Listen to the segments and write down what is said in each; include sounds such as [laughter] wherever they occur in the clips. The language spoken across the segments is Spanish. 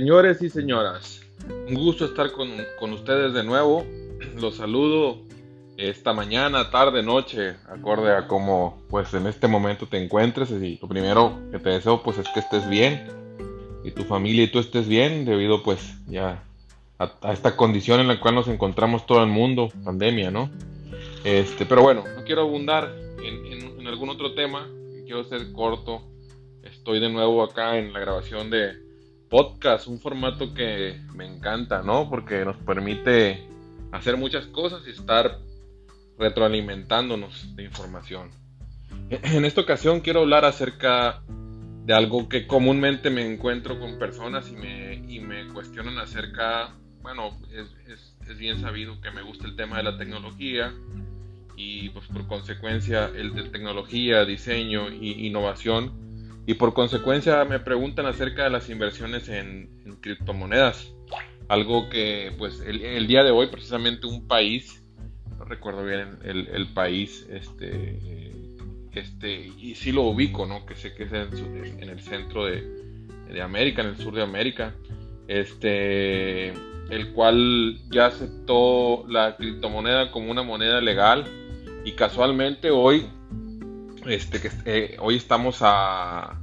Señores y señoras, un gusto estar con, con, ustedes de nuevo. Los saludo esta mañana, tarde, noche, acorde a cómo pues en este momento te encuentres. Y lo primero que te deseo pues es que estés bien y tu familia y tú estés bien debido pues ya a, esta condición en la cual nos encontramos todo el mundo, pandemia, ¿no? Este, pero bueno, no quiero abundar en, en algún otro tema, quiero ser corto. Estoy de nuevo acá en la grabación de podcast, un formato que me encanta, ¿no? Porque nos permite hacer muchas cosas y estar retroalimentándonos de información. En esta ocasión quiero hablar acerca de algo que comúnmente me encuentro con personas y me, y me cuestionan acerca, bueno, es, es, bien sabido que me gusta el tema de la tecnología y pues por consecuencia el de tecnología, diseño e innovación y por consecuencia me preguntan acerca de las inversiones en, criptomonedas. Algo que pues el, día de hoy precisamente un país, no recuerdo bien el, país, este, este, y sí lo ubico, ¿no? Que sé que es en, el centro de, de, América, en el sur de América, este, el cual ya aceptó la criptomoneda como una moneda legal y casualmente hoy este, eh, hoy estamos a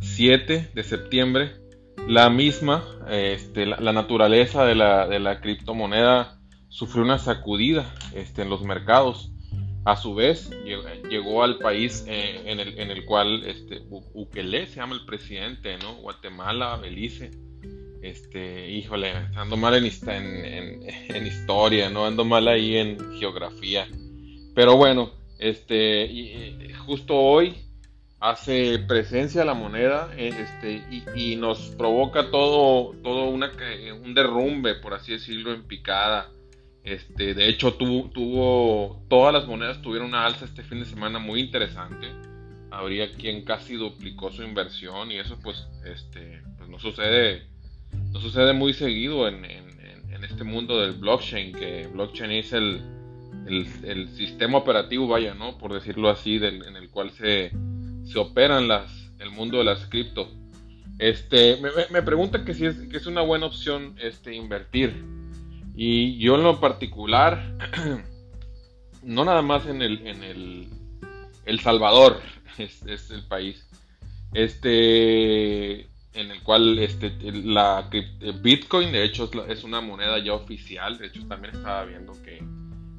7 de septiembre. La misma, este, la, naturaleza de la, criptomoneda sufrió una sacudida este, en los mercados. A su vez, llegó, al país eh, en, el, cual este, Ukele se llama el presidente, ¿no? Guatemala, Belice. Este, híjole, ando mal en, en, historia, ¿no? Ando mal ahí en geografía. Pero bueno, este, justo hoy hace presencia la moneda eh, este, y, nos provoca todo, todo una, un derrumbe, por así decirlo, en picada. Este, de hecho, tuvo, tuvo, todas las monedas tuvieron una alza este fin de semana muy interesante. Habría quien casi duplicó su inversión y eso pues, este, pues no sucede, no sucede muy seguido en, en este mundo del blockchain, que blockchain es el, el, sistema operativo, vaya, ¿no? Por decirlo así, en el cual se, se operan las, el mundo de las cripto. Este, me, me pregunta que si es, que es una buena opción este, invertir. Y yo en lo particular, [clears throat] no nada más en el, en el, el Salvador, [laughs] es, es el país, este, en el cual este, la Bitcoin, de hecho, es una moneda ya oficial. De hecho, también estaba viendo que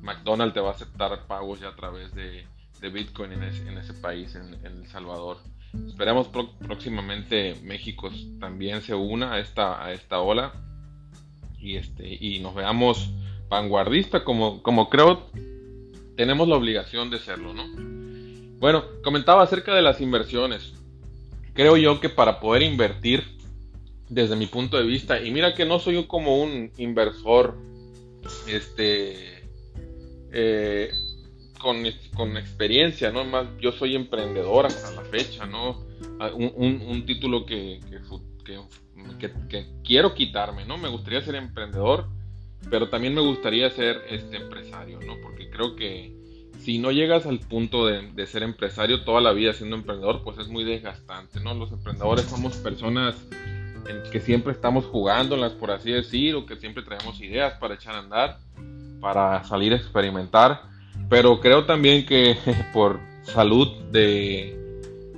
McDonald's te va a aceptar pagos ya a través de, Bitcoin en ese, país, en, El Salvador. Esperemos próximamente México también se una a esta, a esta ola y, este, y nos veamos vanguardista como, como creo tenemos la obligación de serlo, ¿no? Bueno, comentaba acerca de las inversiones. Creo yo que para poder invertir, desde mi punto de vista, y mira que no soy como un inversor, este, eh, con, con, experiencia, ¿no? Más, yo soy emprendedor hasta la fecha, ¿no? Ah, un, título que, que, quiero quitarme, ¿no? Me gustaría ser emprendedor, pero también me gustaría ser este empresario, ¿no? Porque creo que si no llegas al punto de, ser empresario toda la vida siendo emprendedor, pues es muy desgastante, ¿no? Los emprendedores somos personas que siempre estamos jugándolas, por así decir, o que siempre traemos ideas para echar a andar para salir a experimentar, pero creo también que [laughs] por salud de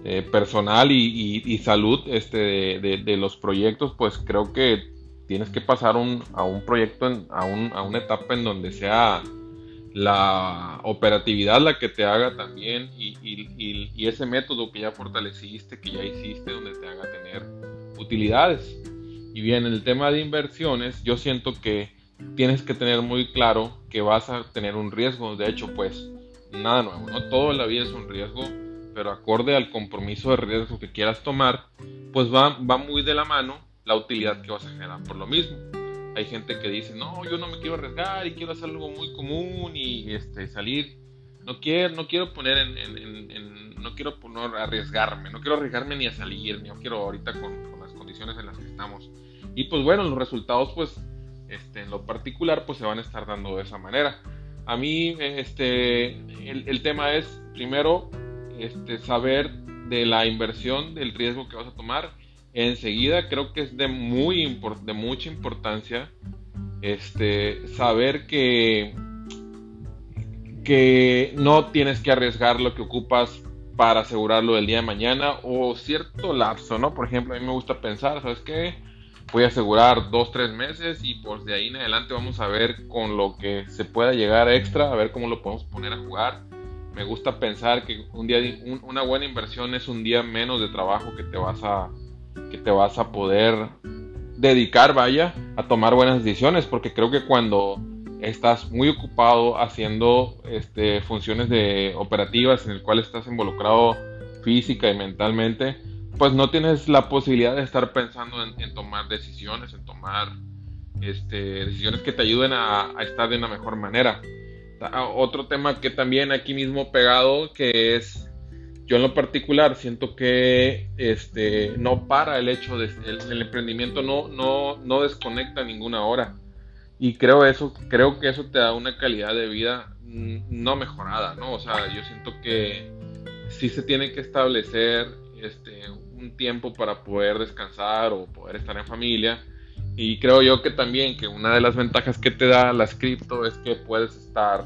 eh, personal y, salud este, de, los proyectos, pues creo que tienes que pasar a un proyecto, a, una etapa en donde sea la operatividad la que te haga también y, y, ese método que ya fortaleciste, que ya hiciste, donde te haga tener utilidades. Y bien, el tema de inversiones, yo siento que tienes que tener muy claro que vas a tener un riesgo. De hecho, pues nada nuevo, ¿no? Todo la vida es un riesgo, pero acorde al compromiso de riesgo que quieras tomar, pues va, va muy de la mano la utilidad que vas a generar por lo mismo. Hay gente que dice, no, yo no me quiero arriesgar y quiero hacer algo muy común y este, salir. No quiero, no quiero poner en, no quiero poner, arriesgarme, no quiero arriesgarme ni a salir, ni quiero ahorita con, con las condiciones en las que estamos. Y pues bueno, los resultados pues este, en lo particular, pues se van a estar dando de esa manera. A mí, este, el, tema es, primero, este, saber de la inversión, del riesgo que vas a tomar, enseguida creo que es de, muy de mucha importancia este, saber que, que no tienes que arriesgar lo que ocupas para asegurarlo del día de mañana o cierto lapso, ¿no? Por ejemplo, a mí me gusta pensar, ¿sabes qué? Voy a asegurar dos, tres meses y pues de ahí en adelante vamos a ver con lo que se pueda llegar extra, a ver cómo lo podemos poner a jugar. Me gusta pensar que un día, una buena inversión es un día menos de trabajo que te vas a, que te vas a poder dedicar, vaya, a tomar buenas decisiones, porque creo que cuando estás muy ocupado haciendo este, funciones de operativas en el cual estás involucrado física y mentalmente, pues no tienes la posibilidad de estar pensando en, tomar decisiones, en tomar este, decisiones que te ayuden a, estar de una mejor manera. Otro tema que también aquí mismo pegado, que es, yo en lo particular siento que este, no para el hecho de, el, emprendimiento no, no, no desconecta ninguna hora y creo eso creo que eso te da una calidad de vida no mejorada no o sea yo siento que sí se tiene que establecer este un tiempo para poder descansar o poder estar en familia y creo yo que también que una de las ventajas que te da la cripto es que puedes estar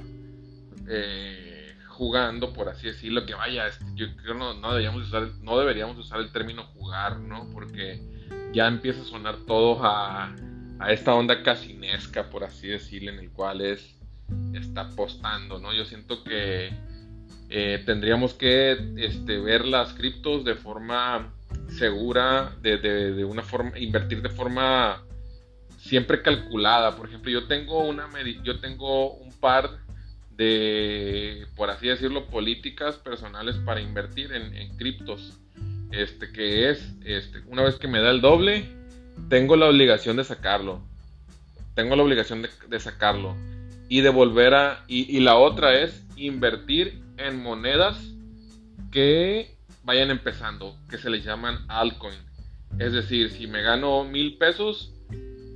eh, jugando por así decirlo que vaya este, no deberíamos usar no deberíamos usar el término jugar no porque ya empieza a sonar todo a a esta onda casinesca, por así decirlo, en el cual es, está apostando, ¿no? Yo siento que eh, tendríamos que este, ver las criptos de forma segura, de, una forma, invertir de forma siempre calculada. Por ejemplo, yo tengo una yo tengo un par de, por así decirlo, políticas personales para invertir en, en criptos. Este que es, este, una vez que me da el doble, tengo la obligación de sacarlo. Tengo la obligación de, sacarlo. Y de volver a... Y, la otra es invertir en monedas que vayan empezando, que se les llaman altcoin. Es decir, si me gano mil pesos,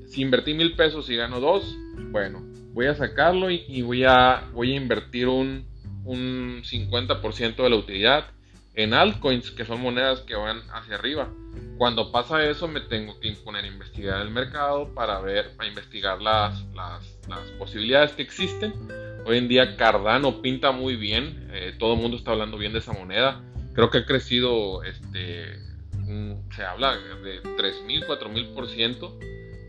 si invertí mil pesos y gano dos, bueno, voy a sacarlo y, voy, a, voy a invertir un, un 50% de la utilidad en altcoins, que son monedas que van hacia arriba. Cuando pasa eso, me tengo que imponer a investigar el mercado para ver, para investigar las, las, posibilidades que existen. Hoy en día Cardano pinta muy bien, eh, todo el mundo está hablando bien de esa moneda. Creo que ha crecido, este, se habla de 3.000, 4.000%,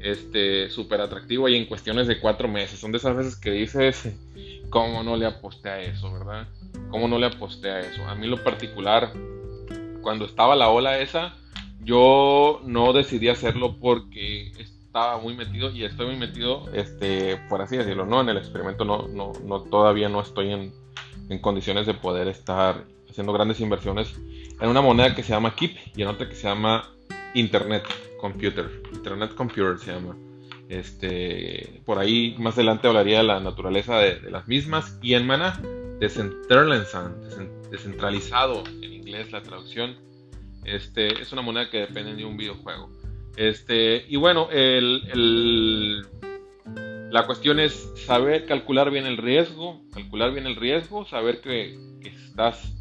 este, súper atractivo y en cuestiones de cuatro meses. Son de esas veces que dices, [laughs] ¿cómo no le aposté a eso, verdad? ¿Cómo no le aposté a eso? A mí lo particular, cuando estaba la ola esa, yo no decidí hacerlo porque estaba muy metido y estoy muy metido, este, por así decirlo, no en el experimento, no, no, no todavía no estoy en, en, condiciones de poder estar haciendo grandes inversiones en una moneda que se llama KIP y en otra que se llama Internet Computer, Internet Computer se llama. Este, por ahí más adelante hablaría de la naturaleza de, las mismas y en Mana descentralizado en inglés la traducción este, es una moneda que depende de un videojuego. Este, y bueno, la cuestión es saber calcular bien el riesgo, calcular bien el riesgo, saber que, estás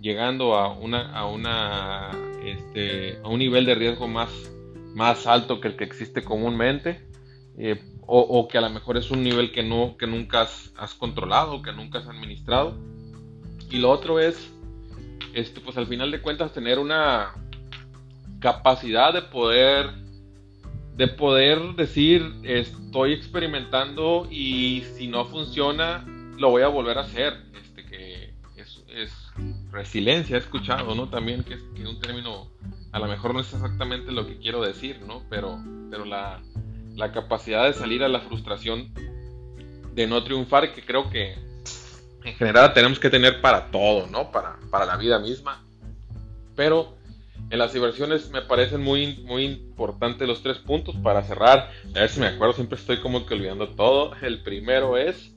llegando a una, a una, este, a un nivel de riesgo más, más alto que el que existe comúnmente, eh, o, que a lo mejor es un nivel que no, que nunca has, has controlado, que nunca has administrado. Y lo otro es este, pues al final de cuentas tener una capacidad de poder de poder decir estoy experimentando y si no funciona lo voy a volver a hacer este que es, resiliencia he escuchado no también que es un término a lo mejor no es exactamente lo que quiero decir no pero pero la, la capacidad de salir a la frustración de no triunfar que creo que en general tenemos que tener para todo, ¿no? Para, para la vida misma. Pero en las inversiones me parecen muy, muy importantes los tres puntos para cerrar. A ver si me acuerdo, siempre estoy como que olvidando todo. El primero es,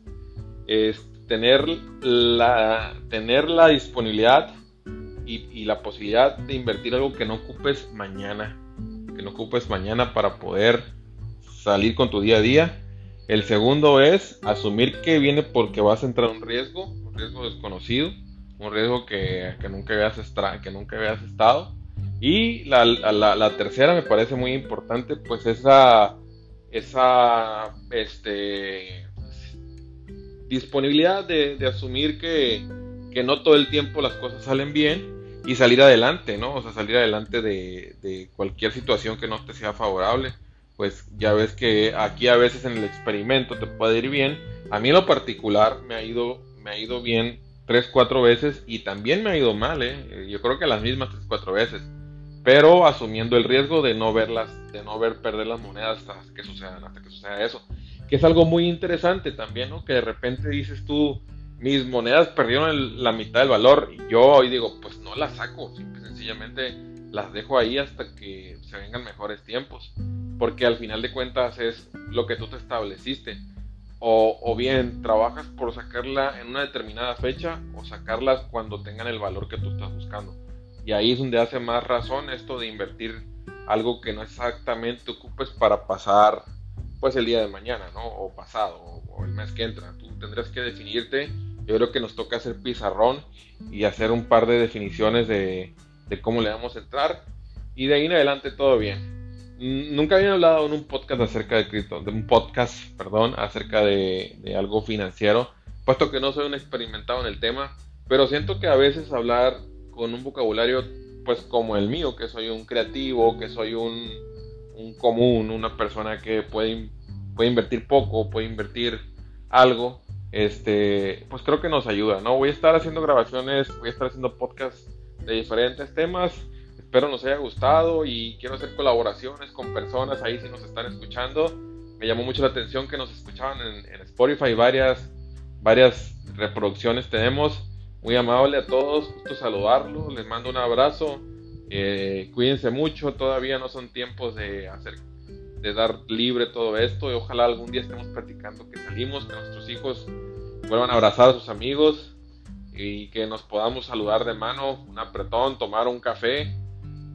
tener, la, tener la disponibilidad y, la posibilidad de invertir algo que no ocupes mañana. Que no ocupes mañana para poder salir con tu día a día. El segundo es asumir que viene porque vas a entrar en un riesgo, un riesgo desconocido, un riesgo que, nunca, habías que nunca habías estado. Y la, la, tercera me parece muy importante, pues esa, esa este, disponibilidad de, asumir que, que, no todo el tiempo las cosas salen bien y salir adelante, ¿no? O sea, salir adelante de, de cualquier situación que no te sea favorable. Pues ya ves que aquí a veces en el experimento te puede ir bien. A mí en lo particular me ha ido, me ha ido bien tres, cuatro veces y también me ha ido mal, ¿eh? Yo creo que las mismas tres, cuatro veces. Pero asumiendo el riesgo de no verlas, de no ver perder las monedas hasta que sucedan, hasta que suceda eso. Que es algo muy interesante también, ¿no? Que de repente dices tú, mis monedas perdieron la mitad del valor. Y yo hoy digo, pues no las saco, sencillamente las dejo ahí hasta que se vengan mejores tiempos. Porque al final de cuentas es lo que tú te estableciste. O, o, bien trabajas por sacarla en una determinada fecha o sacarlas cuando tengan el valor que tú estás buscando. Y ahí es donde hace más razón esto de invertir algo que no exactamente ocupes para pasar pues el día de mañana, ¿no? O pasado, o el mes que entra. Tú tendrás que definirte yo creo que nos toca hacer pizarrón y hacer un par de definiciones de, cómo le vamos a entrar. Y de ahí en adelante todo bien. Nunca había hablado en un podcast acerca de cripto, de un podcast, perdón, acerca de, algo financiero, puesto que no soy un experimentado en el tema, pero siento que a veces hablar con un vocabulario, pues como el mío, que soy un creativo, que soy un, un común, una persona que puede, puede invertir poco, puede invertir algo, este, pues creo que nos ayuda, ¿no? Voy a estar haciendo grabaciones, voy a estar haciendo podcasts de diferentes temas. Espero nos haya gustado y quiero hacer colaboraciones con personas ahí si nos están escuchando. Me llamó mucho la atención que nos escuchaban en, Spotify, varias, varias reproducciones tenemos. Muy amable a todos, gusto saludarlos, les mando un abrazo. Eh, cuídense mucho, todavía no son tiempos de hacer de dar libre todo esto y ojalá algún día estemos platicando que salimos, que nuestros hijos vuelvan a abrazar a sus amigos y que nos podamos saludar de mano, un apretón, tomar un café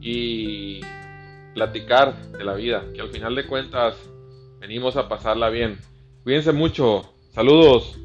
y platicar de la vida, que al final de cuentas venimos a pasarla bien. Cuídense mucho, saludos.